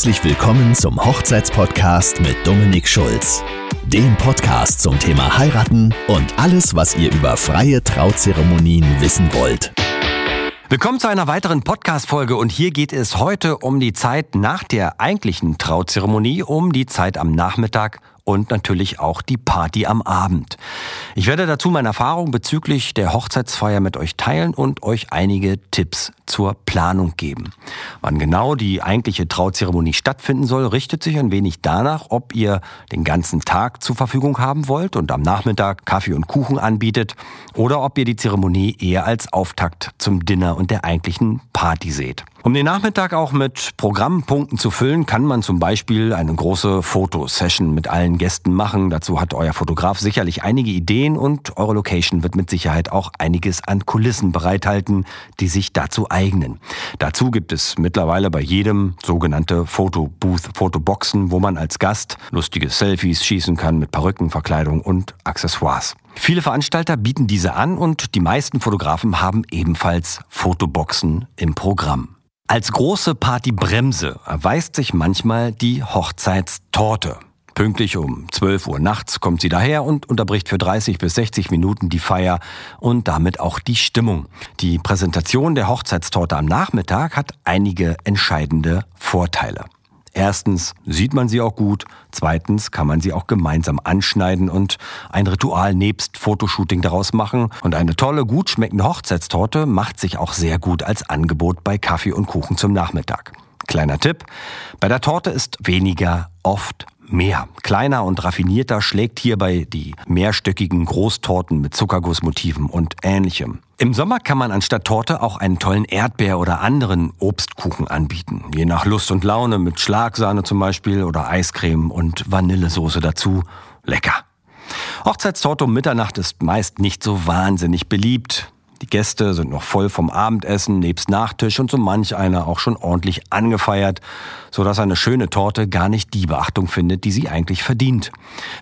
Herzlich willkommen zum Hochzeitspodcast mit Dominik Schulz. Dem Podcast zum Thema Heiraten und alles, was ihr über freie Trauzeremonien wissen wollt. Willkommen zu einer weiteren Podcast-Folge und hier geht es heute um die Zeit nach der eigentlichen Trauzeremonie, um die Zeit am Nachmittag und natürlich auch die Party am Abend. Ich werde dazu meine Erfahrung bezüglich der Hochzeitsfeier mit euch teilen und euch einige Tipps zur Planung geben. Wann genau die eigentliche Trauzeremonie stattfinden soll, richtet sich ein wenig danach, ob ihr den ganzen Tag zur Verfügung haben wollt und am Nachmittag Kaffee und Kuchen anbietet oder ob ihr die Zeremonie eher als Auftakt zum Dinner und der eigentlichen Party seht. Um den Nachmittag auch mit Programmpunkten zu füllen, kann man zum Beispiel eine große Fotosession mit allen Gästen machen. Dazu hat euer Fotograf sicherlich einige Ideen und eure Location wird mit Sicherheit auch einiges an Kulissen bereithalten, die sich dazu eignen. Dazu gibt es mittlerweile bei jedem sogenannte Fotobooth, Fotoboxen, wo man als Gast lustige Selfies schießen kann mit Perücken, Verkleidung und Accessoires. Viele Veranstalter bieten diese an und die meisten Fotografen haben ebenfalls Fotoboxen im Programm. Als große Partybremse erweist sich manchmal die Hochzeitstorte. Pünktlich um 12 Uhr nachts kommt sie daher und unterbricht für 30 bis 60 Minuten die Feier und damit auch die Stimmung. Die Präsentation der Hochzeitstorte am Nachmittag hat einige entscheidende Vorteile. Erstens sieht man sie auch gut, zweitens kann man sie auch gemeinsam anschneiden und ein Ritual nebst Fotoshooting daraus machen und eine tolle, gut schmeckende Hochzeitstorte macht sich auch sehr gut als Angebot bei Kaffee und Kuchen zum Nachmittag. Kleiner Tipp, bei der Torte ist weniger oft mehr. Kleiner und raffinierter schlägt hierbei die mehrstöckigen Großtorten mit Zuckergussmotiven und ähnlichem. Im Sommer kann man anstatt Torte auch einen tollen Erdbeer- oder anderen Obstkuchen anbieten. Je nach Lust und Laune mit Schlagsahne zum Beispiel oder Eiscreme und Vanillesoße dazu. Lecker. Hochzeitstorte um Mitternacht ist meist nicht so wahnsinnig beliebt. Die Gäste sind noch voll vom Abendessen, nebst Nachtisch und so manch einer auch schon ordentlich angefeiert, sodass eine schöne Torte gar nicht die Beachtung findet, die sie eigentlich verdient.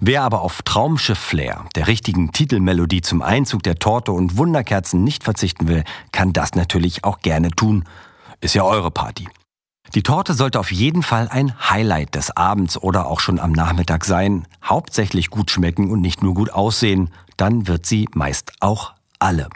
Wer aber auf Traumschiff-Flair, der richtigen Titelmelodie zum Einzug der Torte und Wunderkerzen nicht verzichten will, kann das natürlich auch gerne tun. Ist ja eure Party. Die Torte sollte auf jeden Fall ein Highlight des Abends oder auch schon am Nachmittag sein, hauptsächlich gut schmecken und nicht nur gut aussehen, dann wird sie meist auch alle.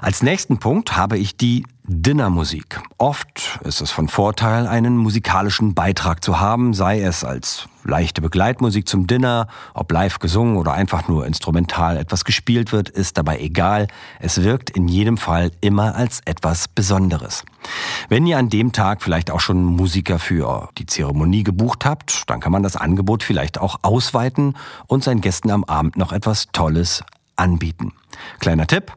Als nächsten Punkt habe ich die Dinnermusik. Oft ist es von Vorteil, einen musikalischen Beitrag zu haben, sei es als leichte Begleitmusik zum Dinner, ob live gesungen oder einfach nur instrumental etwas gespielt wird, ist dabei egal. Es wirkt in jedem Fall immer als etwas Besonderes. Wenn ihr an dem Tag vielleicht auch schon Musiker für die Zeremonie gebucht habt, dann kann man das Angebot vielleicht auch ausweiten und seinen Gästen am Abend noch etwas Tolles anbieten. Kleiner Tipp.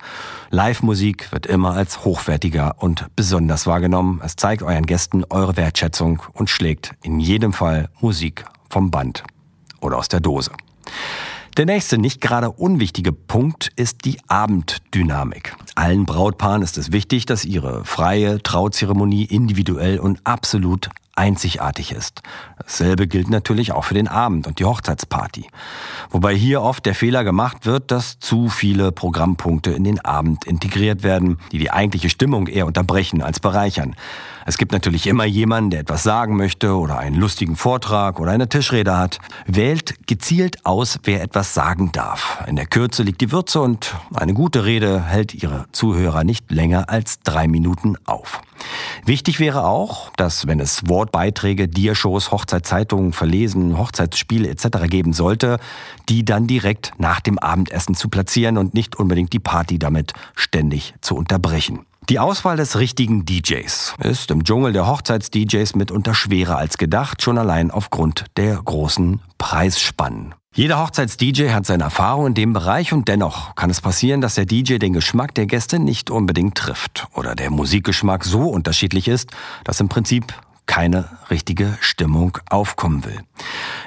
Live-Musik wird immer als hochwertiger und besonders wahrgenommen. Es zeigt euren Gästen eure Wertschätzung und schlägt in jedem Fall Musik vom Band oder aus der Dose. Der nächste nicht gerade unwichtige Punkt ist die Abenddynamik. Allen Brautpaaren ist es wichtig, dass ihre freie Trauzeremonie individuell und absolut einzigartig ist. Dasselbe gilt natürlich auch für den Abend und die Hochzeitsparty. Wobei hier oft der Fehler gemacht wird, dass zu viele Programmpunkte in den Abend integriert werden, die die eigentliche Stimmung eher unterbrechen als bereichern. Es gibt natürlich immer jemanden, der etwas sagen möchte oder einen lustigen Vortrag oder eine Tischrede hat. Wählt gezielt aus, wer etwas sagen darf. In der Kürze liegt die Würze und eine gute Rede hält ihre Zuhörer nicht länger als drei Minuten auf. Wichtig wäre auch, dass wenn es Wortbeiträge, Diashows, Hochzeitszeitungen, Verlesen, Hochzeitsspiele etc. geben sollte, die dann direkt nach dem Abendessen zu platzieren und nicht unbedingt die Party damit ständig zu unterbrechen. Die Auswahl des richtigen DJs ist im Dschungel der Hochzeits-DJs mitunter schwerer als gedacht, schon allein aufgrund der großen Preisspannen. Jeder Hochzeits-DJ hat seine Erfahrung in dem Bereich und dennoch kann es passieren, dass der DJ den Geschmack der Gäste nicht unbedingt trifft oder der Musikgeschmack so unterschiedlich ist, dass im Prinzip keine richtige Stimmung aufkommen will.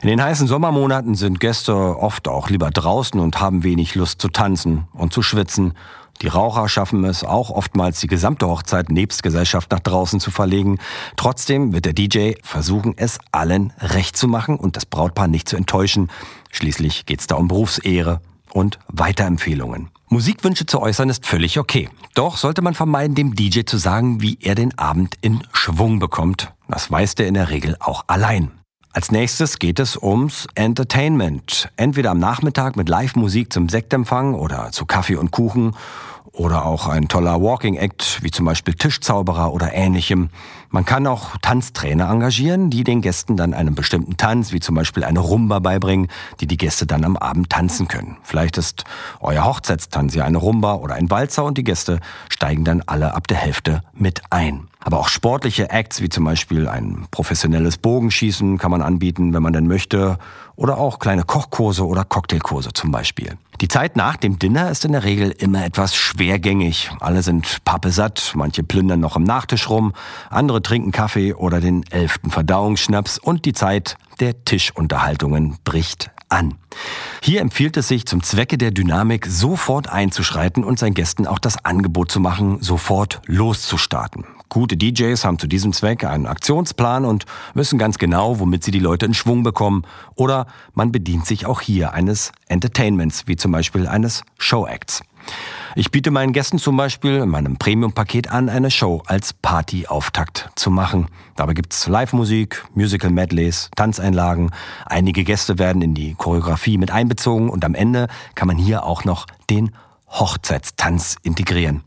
In den heißen Sommermonaten sind Gäste oft auch lieber draußen und haben wenig Lust zu tanzen und zu schwitzen die Raucher schaffen es auch oftmals, die gesamte Hochzeit nebst Gesellschaft nach draußen zu verlegen. Trotzdem wird der DJ versuchen, es allen recht zu machen und das Brautpaar nicht zu enttäuschen. Schließlich geht es da um Berufsehre und Weiterempfehlungen. Musikwünsche zu äußern ist völlig okay. Doch sollte man vermeiden, dem DJ zu sagen, wie er den Abend in Schwung bekommt. Das weiß der in der Regel auch allein. Als nächstes geht es ums Entertainment. Entweder am Nachmittag mit Live-Musik zum Sektempfang oder zu Kaffee und Kuchen oder auch ein toller Walking Act, wie zum Beispiel Tischzauberer oder ähnlichem. Man kann auch Tanztrainer engagieren, die den Gästen dann einen bestimmten Tanz, wie zum Beispiel eine Rumba beibringen, die die Gäste dann am Abend tanzen können. Vielleicht ist euer Hochzeitstanz ja eine Rumba oder ein Walzer und die Gäste steigen dann alle ab der Hälfte mit ein. Aber auch sportliche Acts, wie zum Beispiel ein professionelles Bogenschießen, kann man anbieten, wenn man denn möchte. Oder auch kleine Kochkurse oder Cocktailkurse zum Beispiel. Die Zeit nach dem Dinner ist in der Regel immer etwas schwergängig. Alle sind pappesatt, manche plündern noch im Nachtisch rum, andere trinken Kaffee oder den elften Verdauungsschnaps und die Zeit der Tischunterhaltungen bricht an. Hier empfiehlt es sich zum Zwecke der Dynamik sofort einzuschreiten und seinen Gästen auch das Angebot zu machen, sofort loszustarten. Gute DJs haben zu diesem Zweck einen Aktionsplan und wissen ganz genau, womit sie die Leute in Schwung bekommen. Oder man bedient sich auch hier eines Entertainments, wie zum Beispiel eines Showacts. Ich biete meinen Gästen zum Beispiel in meinem Premium-Paket an, eine Show als Party-Auftakt zu machen. Dabei gibt's Live-Musik, Musical-Medleys, Tanzeinlagen. Einige Gäste werden in die Choreografie mit einbezogen und am Ende kann man hier auch noch den Hochzeitstanz integrieren.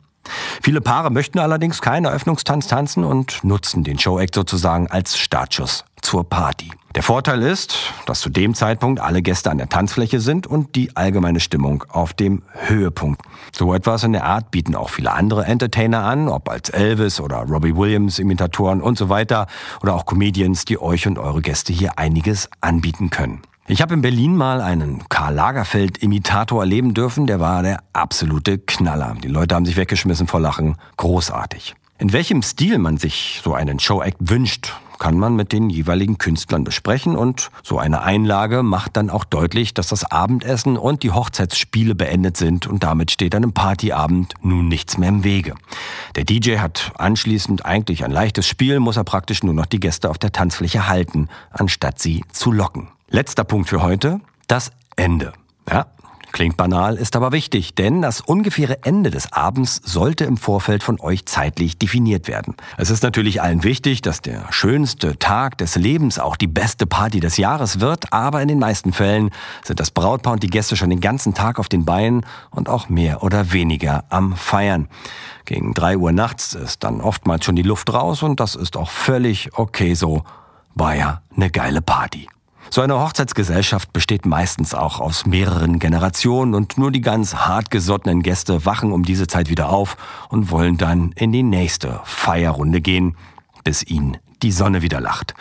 Viele Paare möchten allerdings keinen Eröffnungstanz tanzen und nutzen den Showact sozusagen als Startschuss zur Party. Der Vorteil ist, dass zu dem Zeitpunkt alle Gäste an der Tanzfläche sind und die allgemeine Stimmung auf dem Höhepunkt. So etwas in der Art bieten auch viele andere Entertainer an, ob als Elvis oder Robbie Williams Imitatoren und so weiter oder auch Comedians, die euch und eure Gäste hier einiges anbieten können. Ich habe in Berlin mal einen Karl Lagerfeld-Imitator erleben dürfen, der war der absolute Knaller. Die Leute haben sich weggeschmissen vor Lachen. Großartig. In welchem Stil man sich so einen Showact wünscht, kann man mit den jeweiligen Künstlern besprechen und so eine Einlage macht dann auch deutlich, dass das Abendessen und die Hochzeitsspiele beendet sind und damit steht einem Partyabend nun nichts mehr im Wege. Der DJ hat anschließend eigentlich ein leichtes Spiel, muss er praktisch nur noch die Gäste auf der Tanzfläche halten, anstatt sie zu locken. Letzter Punkt für heute, das Ende. Ja, Klingt banal, ist aber wichtig, denn das ungefähre Ende des Abends sollte im Vorfeld von euch zeitlich definiert werden. Es ist natürlich allen wichtig, dass der schönste Tag des Lebens auch die beste Party des Jahres wird, aber in den meisten Fällen sind das Brautpaar und die Gäste schon den ganzen Tag auf den Beinen und auch mehr oder weniger am Feiern. Gegen drei Uhr nachts ist dann oftmals schon die Luft raus und das ist auch völlig okay so. War ja eine geile Party. So eine Hochzeitsgesellschaft besteht meistens auch aus mehreren Generationen und nur die ganz hartgesottenen Gäste wachen um diese Zeit wieder auf und wollen dann in die nächste Feierrunde gehen, bis ihnen die Sonne wieder lacht.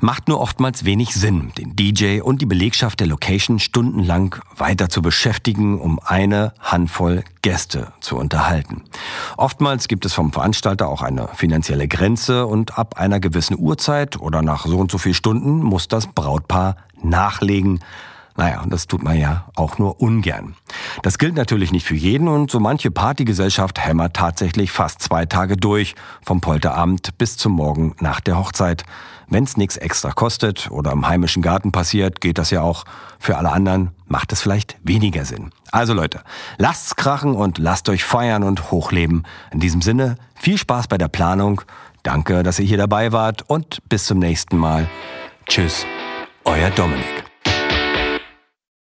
Macht nur oftmals wenig Sinn, den DJ und die Belegschaft der Location stundenlang weiter zu beschäftigen, um eine Handvoll Gäste zu unterhalten. Oftmals gibt es vom Veranstalter auch eine finanzielle Grenze und ab einer gewissen Uhrzeit oder nach so und so viel Stunden muss das Brautpaar nachlegen, naja, und das tut man ja auch nur ungern. Das gilt natürlich nicht für jeden und so manche Partygesellschaft hämmert tatsächlich fast zwei Tage durch, vom Polterabend bis zum Morgen nach der Hochzeit. Wenn's nichts extra kostet oder im heimischen Garten passiert, geht das ja auch. Für alle anderen macht es vielleicht weniger Sinn. Also Leute, lasst's krachen und lasst euch feiern und hochleben. In diesem Sinne, viel Spaß bei der Planung. Danke, dass ihr hier dabei wart und bis zum nächsten Mal. Tschüss, euer Dominik.